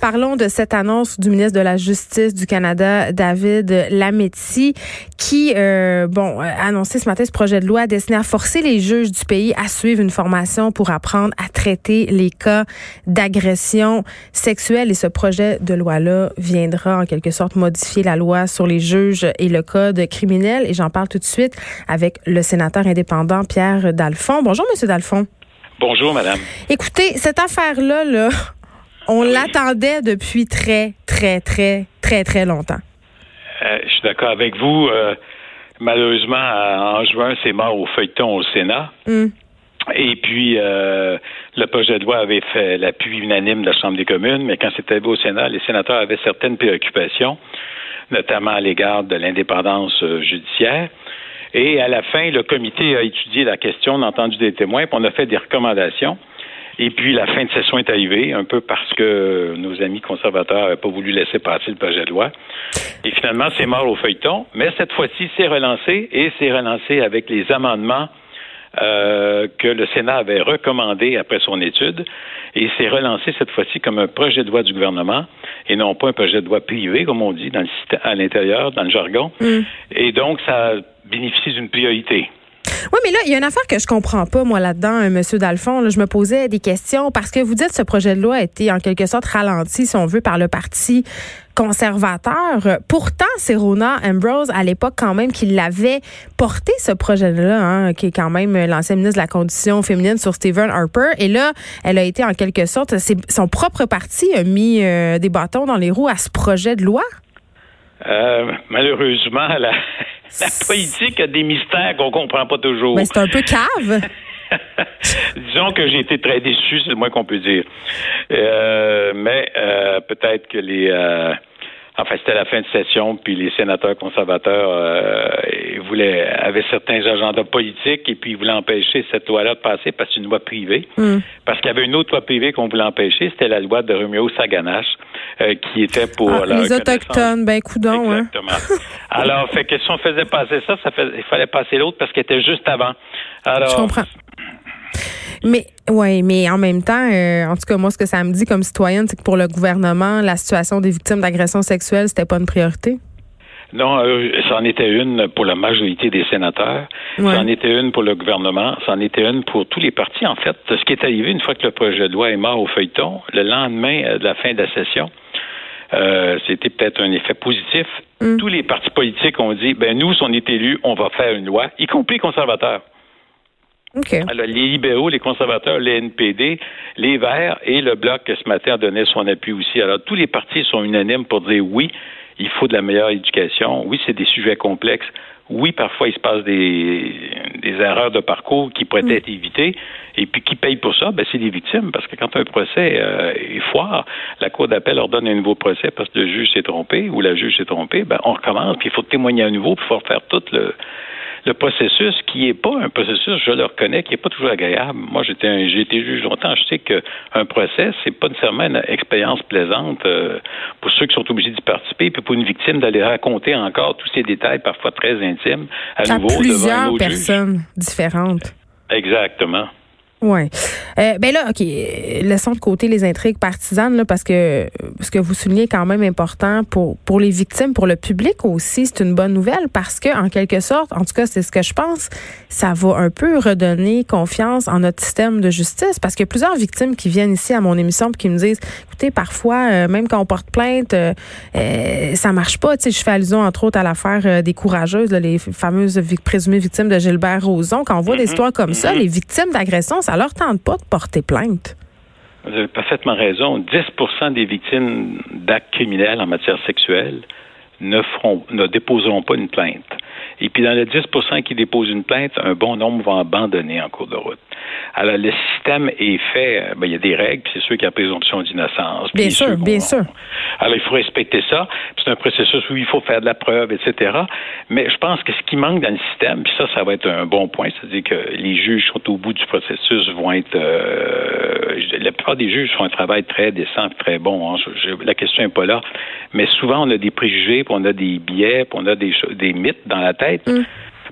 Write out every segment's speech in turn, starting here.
Parlons de cette annonce du ministre de la Justice du Canada, David Lametti, qui, euh, bon, a annoncé ce matin ce projet de loi destiné à forcer les juges du pays à suivre une formation pour apprendre à traiter les cas d'agression sexuelle. Et ce projet de loi-là viendra en quelque sorte modifier la loi sur les juges et le code criminel. Et j'en parle tout de suite avec le sénateur indépendant Pierre Dalphon. Bonjour, Monsieur Dalphon. Bonjour, madame. Écoutez, cette affaire-là, là, on l'attendait depuis très, très, très, très, très longtemps. Euh, je suis d'accord avec vous. Euh, malheureusement, en juin, c'est mort au feuilleton au Sénat. Hmm. Et puis, euh, le projet de loi avait fait l'appui unanime de la Chambre des communes, mais quand c'était au Sénat, les sénateurs avaient certaines préoccupations, notamment à l'égard de l'indépendance judiciaire. Et à la fin, le comité a étudié la question, on a entendu des témoins, puis on a fait des recommandations. Et puis la fin de session est arrivée, un peu parce que nos amis conservateurs n'avaient pas voulu laisser passer le projet de loi. Et finalement, c'est mort au feuilleton. Mais cette fois-ci, c'est relancé et c'est relancé avec les amendements euh, que le Sénat avait recommandés après son étude. Et c'est relancé cette fois-ci comme un projet de loi du gouvernement et non pas un projet de loi privé, comme on dit dans le, à l'intérieur, dans le jargon. Mm. Et donc, ça bénéficie d'une priorité. Oui, mais là, il y a une affaire que je comprends pas, moi, là-dedans, M. Monsieur Dalphon. je me posais des questions parce que vous dites que ce projet de loi a été en quelque sorte ralenti, si on veut, par le Parti conservateur. Pourtant, c'est Rona Ambrose, à l'époque, quand même, qui l'avait porté, ce projet-là, hein, qui est quand même l'ancien ministre de la Condition féminine sur Stephen Harper. Et là, elle a été en quelque sorte, son propre parti a mis euh, des bâtons dans les roues à ce projet de loi? Euh, malheureusement, la, la politique a des mystères qu'on comprend pas toujours. Mais c'est un peu cave. Disons que j'ai été très déçu, c'est le moins qu'on peut dire. Euh, mais euh, peut-être que les euh, Enfin, c'était la fin de session, puis les sénateurs conservateurs euh, voulaient, avaient certains agendas politiques et puis ils voulaient empêcher cette loi-là de passer parce que c'est une loi privée. Hmm. Parce qu'il y avait une autre loi privée qu'on voulait empêcher, c'était la loi de Romeo Saganache, euh, qui était pour ah, les autochtones. Ben, coudon, hein. Exactement. Alors, fait que si on faisait passer ça, ça il fallait passer l'autre parce qu'elle était juste avant. Alors, Je comprends. Mais oui, mais en même temps, euh, en tout cas, moi, ce que ça me dit comme citoyenne, c'est que pour le gouvernement, la situation des victimes d'agressions sexuelles, c'était pas une priorité. Non, euh, c'en était une pour la majorité des sénateurs. C'en était une pour le gouvernement. C'en était une pour tous les partis. En fait, ce qui est arrivé une fois que le projet de loi est mort au feuilleton, le lendemain euh, de la fin de la session, c'était peut-être un effet positif. Mm. Tous les partis politiques ont dit, ben nous, si on est élus, on va faire une loi, y compris les conservateurs. Alors, les libéraux, les conservateurs, les NPD, les Verts et le Bloc, ce matin, a donné son appui aussi. Alors, tous les partis sont unanimes pour dire oui, il faut de la meilleure éducation. Oui, c'est des sujets complexes. Oui, parfois, il se passe des, des erreurs de parcours qui pourraient mm. être évitées. Et puis, qui paye pour ça? Ben, c'est les victimes. Parce que quand un procès euh, est foire, la Cour d'appel ordonne un nouveau procès parce que le juge s'est trompé ou la juge s'est trompée. Ben, on recommence, puis il faut témoigner à nouveau, puis il faut faire tout le, le processus qui n'est pas un processus, je le reconnais, qui n'est pas toujours agréable. Moi, j'étais j'ai été juge longtemps. Je sais qu'un procès, c'est pas nécessairement une expérience plaisante euh, pour ceux qui sont obligés d'y participer, puis pour une victime d'aller raconter encore tous ces détails, parfois très intimes, à, à nouveau plusieurs devant un personnes différentes. Exactement. Oui. Euh, ben là, OK, laissons de côté les intrigues partisanes, là, parce que ce que vous soulignez est quand même important pour, pour les victimes, pour le public aussi, c'est une bonne nouvelle parce que, en quelque sorte, en tout cas, c'est ce que je pense, ça va un peu redonner confiance en notre système de justice parce qu'il y a plusieurs victimes qui viennent ici à mon émission et qui me disent, écoutez, parfois, euh, même quand on porte plainte, euh, euh, ça marche pas. Tu sais, je fais allusion, entre autres, à l'affaire des courageuses, les fameuses présumées victimes de Gilbert Rozon. Quand on voit des mm-hmm. histoires comme ça, mm-hmm. les victimes d'agression, ça leur tente pas de porter plainte. Vous avez parfaitement raison. 10% des victimes d'actes criminels en matière sexuelle ne, feront, ne déposeront pas une plainte. Et puis dans les 10% qui déposent une plainte, un bon nombre vont abandonner en cours de route. Alors le système est fait, euh, ben, il y a des règles, puis c'est sûr qu'il y a présomption d'innocence. Bien sûr, bien sûr. Alors il faut respecter ça. C'est un processus où il faut faire de la preuve, etc. Mais je pense que ce qui manque dans le système, puis ça, ça va être un bon point, c'est-à-dire que les juges sont au bout du processus, vont être euh, la plupart des juges font un travail très décent, très bon. Hein. la question n'est pas là. Mais souvent, on a des préjugés, puis on a des biais, puis on a des, des mythes dans la tête. Mm.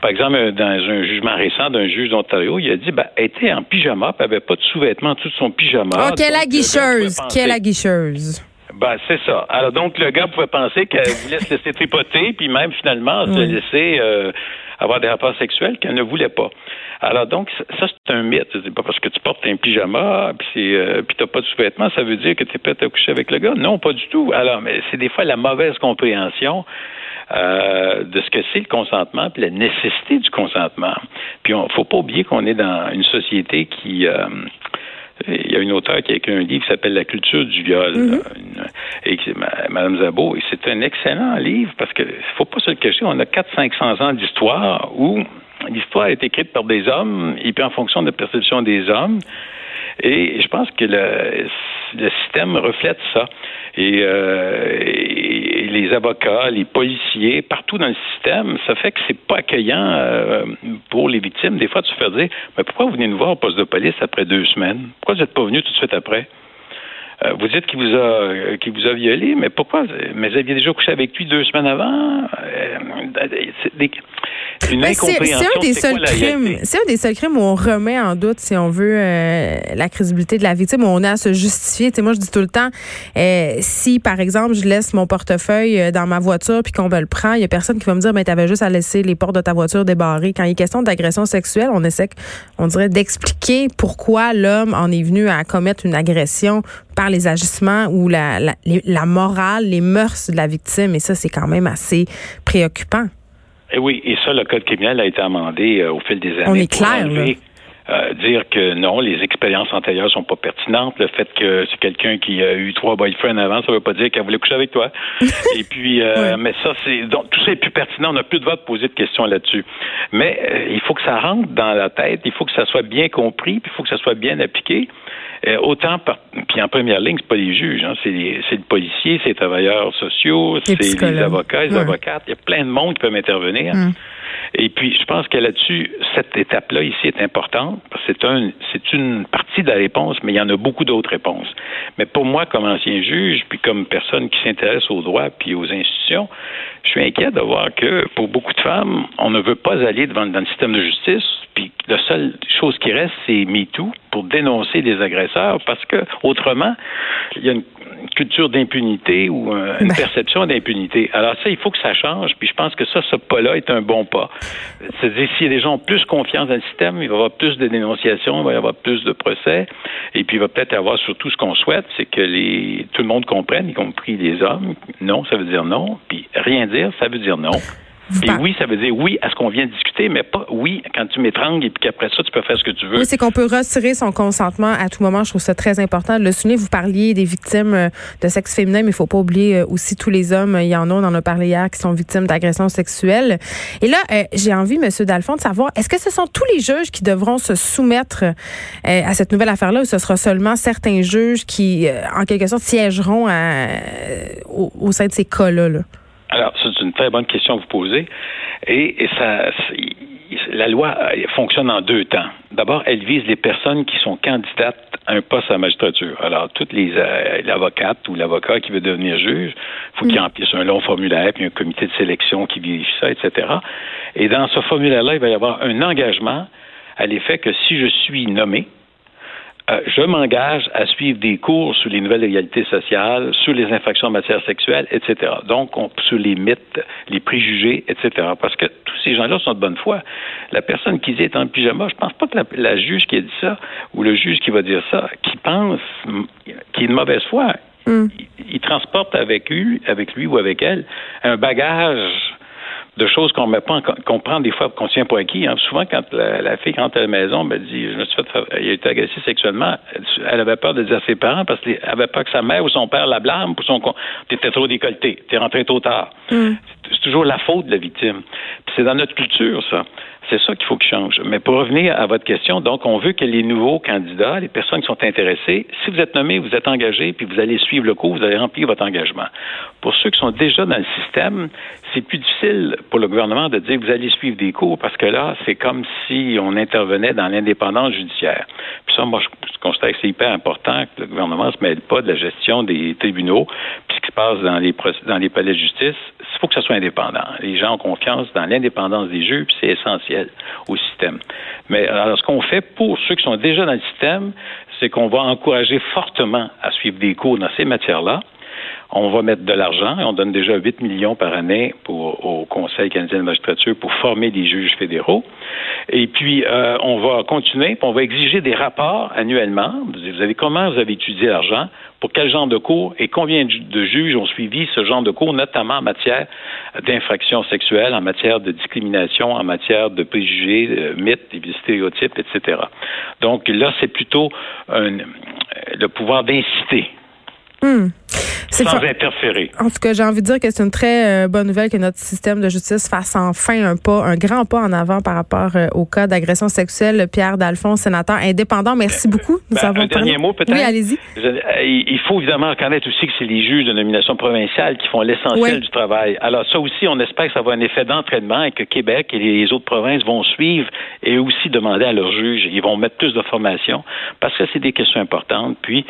Par exemple, dans un jugement récent d'un juge d'Ontario, il a dit ben, elle était en pyjama, puis elle n'avait pas de sous-vêtements, tout son pyjama. Oh, quelle aguicheuse! Quelle aguicheuse! Ben, c'est ça. Alors, donc, le gars pouvait penser qu'elle voulait se laisser tripoter, puis même, finalement, se laisser euh, avoir des rapports sexuels qu'elle ne voulait pas. Alors, donc, ça, c'est un mythe. C'est pas parce que tu portes un pyjama, puis euh, puis t'as pas de sous-vêtements, ça veut dire que tu es prêt à coucher avec le gars? Non, pas du tout. Alors, mais c'est des fois la mauvaise compréhension euh, de ce que c'est le consentement, puis la nécessité du consentement. Puis, il faut pas oublier qu'on est dans une société qui... Euh, il y a une auteure qui a écrit un livre qui s'appelle La culture du viol, mm-hmm. et Madame Zabot, et c'est un excellent livre parce que faut pas se le cacher, on a 400-500 ans d'histoire où l'histoire est écrite par des hommes et puis en fonction de la perception des hommes. Et je pense que le, le système reflète ça. Et, euh, les avocats, les policiers, partout dans le système, ça fait que c'est pas accueillant euh, pour les victimes. Des fois, tu te fais dire, mais pourquoi vous venez nous voir au poste de police après deux semaines? Pourquoi vous n'êtes pas venu tout de suite après? Euh, vous dites qu'il vous a euh, qu'il vous a violé, mais pourquoi? Mais vous aviez déjà couché avec lui deux semaines avant? Euh, c'est une incompréhension. C'est un des seuls crimes. C'est un des seuls crimes où on remet en doute, si on veut, la crédibilité de la victime, où on a à se justifier. moi, je dis tout le temps, si par exemple je laisse mon portefeuille dans ma voiture puis qu'on me le prend, il y a personne qui va me dire, mais ben, avais juste à laisser les portes de ta voiture débarrées. Quand il est question d'agression sexuelle, on essaie, on dirait, d'expliquer pourquoi l'homme en est venu à commettre une agression par les agissements ou la, la, morale, les mœurs de la victime. Et ça, c'est quand même assez préoccupant. Et eh oui, et ça, le code criminel a été amendé euh, au fil des années. On est clair, euh, dire que non, les expériences antérieures sont pas pertinentes. Le fait que c'est quelqu'un qui a eu trois boyfriends avant, ça veut pas dire qu'elle voulait coucher avec toi. Et puis, euh, mais ça, c'est donc tout ça est plus pertinent. On n'a plus de droit de poser de questions là-dessus. Mais il faut que ça rentre dans la tête. Il faut que ça soit bien compris. Puis il faut que ça soit bien appliqué. Euh, autant, puis en première ligne, c'est pas les juges, hein, c'est le policier, c'est les travailleurs sociaux, c'est les avocats, les avocates. Il y a plein de monde qui peuvent intervenir. Mm. Et puis, je pense que là-dessus, cette étape-là ici est importante c'est un, c'est une partie de la réponse, mais il y en a beaucoup d'autres réponses. Mais pour moi, comme ancien juge, puis comme personne qui s'intéresse aux droits puis aux institutions, je suis inquiet de voir que pour beaucoup de femmes, on ne veut pas aller devant dans le système de justice, puis la seule chose qui reste, c'est MeToo pour dénoncer les agresseurs, parce que autrement, il y a une culture d'impunité ou euh, une ben. perception d'impunité. Alors ça, il faut que ça change. Puis je pense que ça, ce pas-là est un bon pas. C'est-à-dire, si les gens ont plus confiance dans le système, il va y avoir plus de dénonciations, il va y avoir plus de procès, et puis il va peut-être avoir surtout ce qu'on souhaite, c'est que les tout le monde comprenne, y compris les hommes. Non, ça veut dire non. Puis rien dire, ça veut dire non. Et oui, ça veut dire oui à ce qu'on vient de discuter, mais pas oui quand tu m'étrangles et puis qu'après ça, tu peux faire ce que tu veux. Oui, c'est qu'on peut retirer son consentement à tout moment. Je trouve ça très important de le souligner. Vous parliez des victimes euh, de sexe féminin, mais il faut pas oublier euh, aussi tous les hommes. Il y en a, on en a parlé hier, qui sont victimes d'agressions sexuelles. Et là, euh, j'ai envie, Monsieur Dalphon, de savoir, est-ce que ce sont tous les juges qui devront se soumettre à cette nouvelle affaire-là ou ce sera seulement certains juges qui, en quelque sorte, siégeront au, au, sein de ces cas-là? là? Alors, c'est une très bonne question que vous posez. Et, ça, la loi euh, fonctionne en deux temps. D'abord, elle vise les personnes qui sont candidates à un poste à la magistrature. Alors, toutes les euh, l'avocate ou l'avocat qui veut devenir juge, il faut qu'il mm. remplisse un long formulaire, puis un comité de sélection qui vérifie ça, etc. Et dans ce formulaire-là, il va y avoir un engagement à l'effet que si je suis nommé, euh, je m'engage à suivre des cours sur les nouvelles égalités sociales, sur les infractions en matière sexuelle, etc. Donc, sur les mythes, les préjugés, etc. Parce que tous ces gens-là sont de bonne foi. La personne qui dit est en pyjama, je pense pas que la, juge qui a dit ça ou le juge qui va dire ça, qui pense qu'il est de mauvaise foi. Mm. il, transporte avec lui, avec lui ou avec elle un bagage de choses qu'on met pas qu'on prend des fois qu'on tient pour acquis. Hein. Souvent, quand la, fille rentre à la maison, elle dit Je me suis fait il a été agressé sexuellement, elle avait peur de dire à ses parents parce qu'elle avait peur que sa mère ou son père la blâme pour son T'étais trop décolleté, t'es rentré trop tard. Mm. C'est toujours la faute de la victime. c'est dans notre culture, ça. C'est ça qu'il faut qu'il change. Mais pour revenir à votre question, donc, on veut que les nouveaux candidats, les personnes qui sont intéressées, si vous êtes nommé, vous êtes engagé, puis vous allez suivre le cours, vous allez remplir votre engagement. Pour ceux qui sont déjà dans le système, c'est plus difficile pour le gouvernement de dire vous allez suivre des cours parce que là, c'est comme si on intervenait dans l'indépendance judiciaire. Puis ça, moi, je constate que c'est hyper important que le gouvernement ne se mêle pas de la gestion des tribunaux, puis ce qui se passe dans les, dans les palais de justice, il faut que ça soit indépendant. Les gens ont confiance dans l'indépendance des juges, puis c'est essentiel au système. Mais alors, ce qu'on fait pour ceux qui sont déjà dans le système, c'est qu'on va encourager fortement à suivre des cours dans ces matières-là. On va mettre de l'argent, on donne déjà 8 millions par année au Conseil canadien de magistrature pour former des juges fédéraux. Et puis, euh, on va continuer, on va exiger des rapports annuellement. Vous avez comment vous avez étudié l'argent, pour quel genre de cours? Et combien de juges ont suivi ce genre de cours, notamment en matière d'infractions sexuelles, en matière de discrimination, en matière de préjugés, de mythes, de stéréotypes, etc. Donc là, c'est plutôt le pouvoir d'inciter. Hmm. Sans interférer. En tout cas, j'ai envie de dire que c'est une très euh, bonne nouvelle que notre système de justice fasse enfin un pas, un grand pas en avant par rapport euh, au cas d'agression sexuelle. Pierre Dalphon, sénateur indépendant, merci beaucoup. Nous ben, un dernier mot peut-être? Oui, allez-y. Euh, il faut évidemment reconnaître aussi que c'est les juges de nomination provinciale qui font l'essentiel du travail. Alors ça aussi, on espère que ça va avoir un effet d'entraînement et que Québec et les autres provinces vont suivre et aussi demander à leurs juges. Ils vont mettre plus de formation parce que c'est des questions importantes. Puis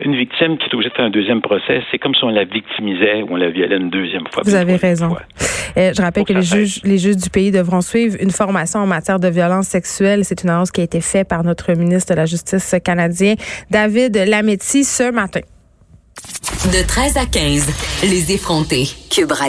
une victime qui est obligée de faire un deuxième procès, c'est comme si on la victimisait ou on la violait une deuxième fois. Vous avez raison. Euh, je rappelle que les juges, les juges du pays devront suivre une formation en matière de violence sexuelle. C'est une annonce qui a été faite par notre ministre de la Justice canadien, David Lametti, ce matin. De 13 à 15, les effrontés. Cube Radio.